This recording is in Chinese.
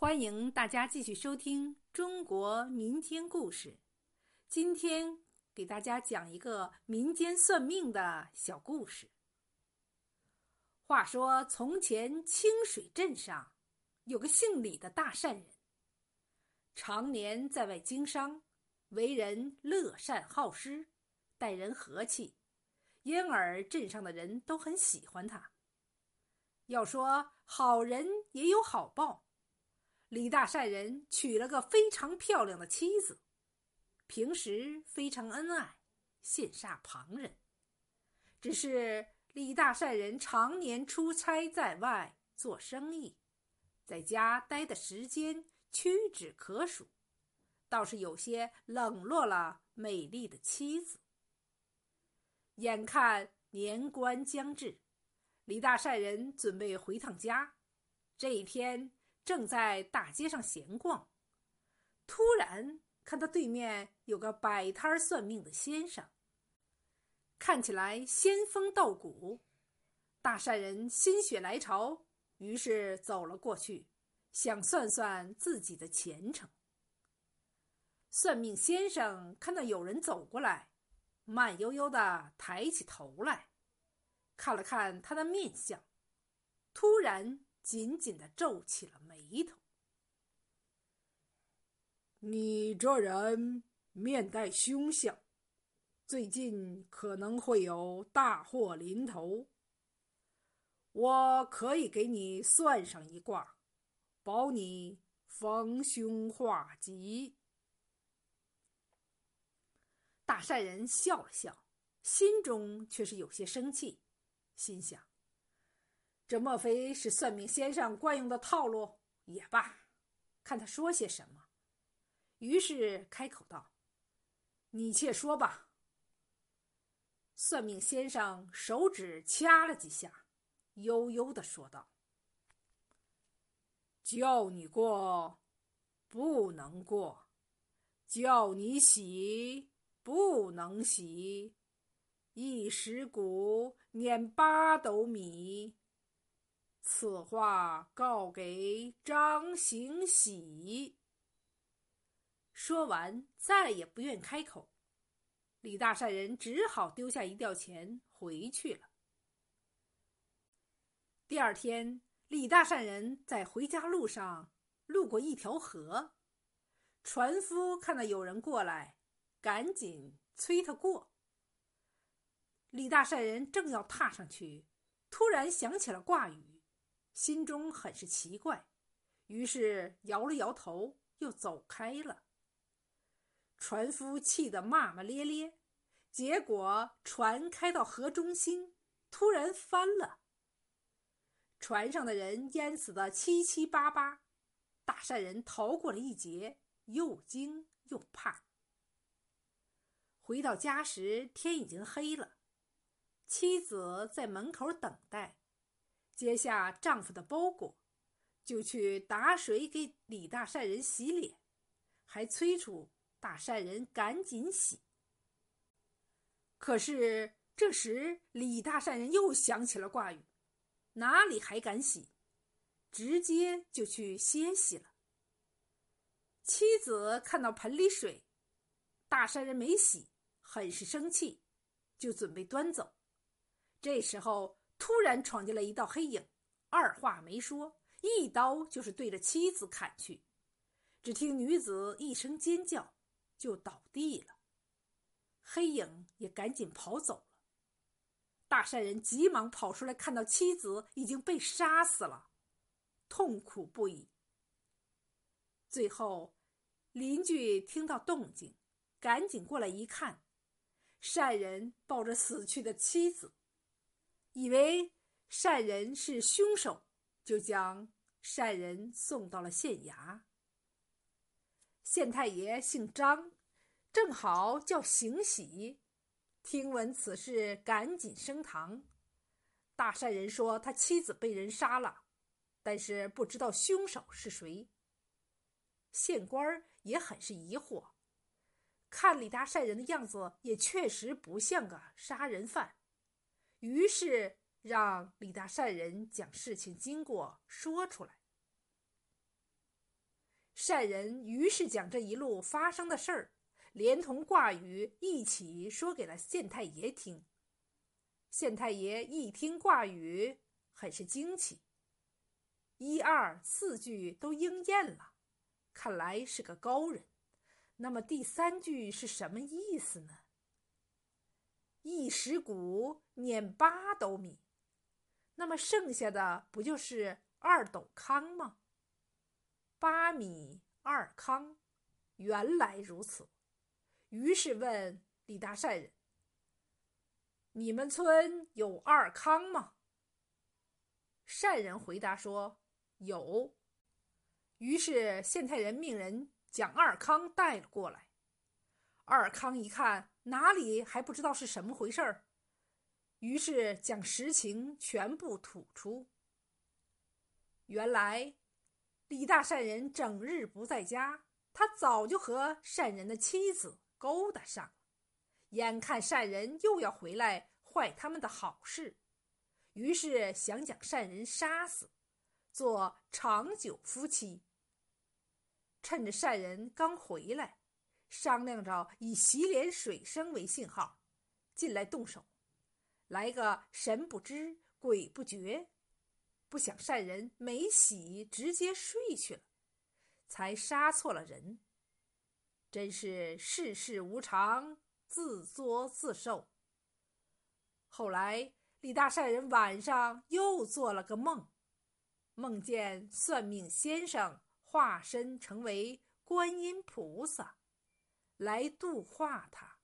欢迎大家继续收听中国民间故事。今天给大家讲一个民间算命的小故事。话说，从前清水镇上有个姓李的大善人，常年在外经商，为人乐善好施，待人和气，因而镇上的人都很喜欢他。要说好人也有好报。李大善人娶了个非常漂亮的妻子，平时非常恩爱，羡煞旁人。只是李大善人常年出差在外做生意，在家待的时间屈指可数，倒是有些冷落了美丽的妻子。眼看年关将至，李大善人准备回趟家。这一天。正在大街上闲逛，突然看到对面有个摆摊算命的先生，看起来仙风道骨。大善人心血来潮，于是走了过去，想算算自己的前程。算命先生看到有人走过来，慢悠悠的抬起头来，看了看他的面相，突然。紧紧的皱起了眉头。你这人面带凶相，最近可能会有大祸临头。我可以给你算上一卦，保你逢凶化吉。大善人笑了笑，心中却是有些生气，心想。这莫非是算命先生惯用的套路？也罢，看他说些什么。于是开口道：“你且说吧。”算命先生手指掐了几下，悠悠的说道：“叫你过，不能过；叫你喜，不能喜。一石谷碾八斗米。”此话告给张行喜。说完，再也不愿开口。李大善人只好丢下一吊钱回去了。第二天，李大善人在回家路上路过一条河，船夫看到有人过来，赶紧催他过。李大善人正要踏上去，突然想起了挂语。心中很是奇怪，于是摇了摇头，又走开了。船夫气得骂骂咧咧，结果船开到河中心，突然翻了，船上的人淹死的七七八八，大善人逃过了一劫，又惊又怕。回到家时，天已经黑了，妻子在门口等待。接下丈夫的包裹，就去打水给李大善人洗脸，还催促大善人赶紧洗。可是这时李大善人又想起了挂语，哪里还敢洗，直接就去歇息了。妻子看到盆里水，大善人没洗，很是生气，就准备端走。这时候。突然闯进来一道黑影，二话没说，一刀就是对着妻子砍去。只听女子一声尖叫，就倒地了。黑影也赶紧跑走了。大善人急忙跑出来，看到妻子已经被杀死了，痛苦不已。最后，邻居听到动静，赶紧过来一看，善人抱着死去的妻子。以为善人是凶手，就将善人送到了县衙。县太爷姓张，正好叫行喜。听闻此事，赶紧升堂。大善人说他妻子被人杀了，但是不知道凶手是谁。县官也很是疑惑，看李大善人的样子，也确实不像个杀人犯。于是让李大善人将事情经过说出来。善人于是将这一路发生的事儿，连同卦语一起说给了县太爷听。县太爷一听卦语，很是惊奇，一二四句都应验了，看来是个高人。那么第三句是什么意思呢？一石谷碾八斗米，那么剩下的不就是二斗糠吗？八米二糠，原来如此。于是问李大善人：“你们村有二糠吗？”善人回答说：“有。”于是县太人命人将二糠带了过来。二康一看，哪里还不知道是什么回事儿，于是将实情全部吐出。原来。李大善人整日不在家，他早就和善人的妻子勾搭上了。眼看善人又要回来坏他们的好事，于是想将善人杀死，做长久夫妻。趁着善人刚回来，商量着以洗脸水声为信号，进来动手，来个神不知鬼不觉。不想善人没洗，直接睡去了，才杀错了人。真是世事无常，自作自受。后来李大善人晚上又做了个梦，梦见算命先生化身成为观音菩萨，来度化他。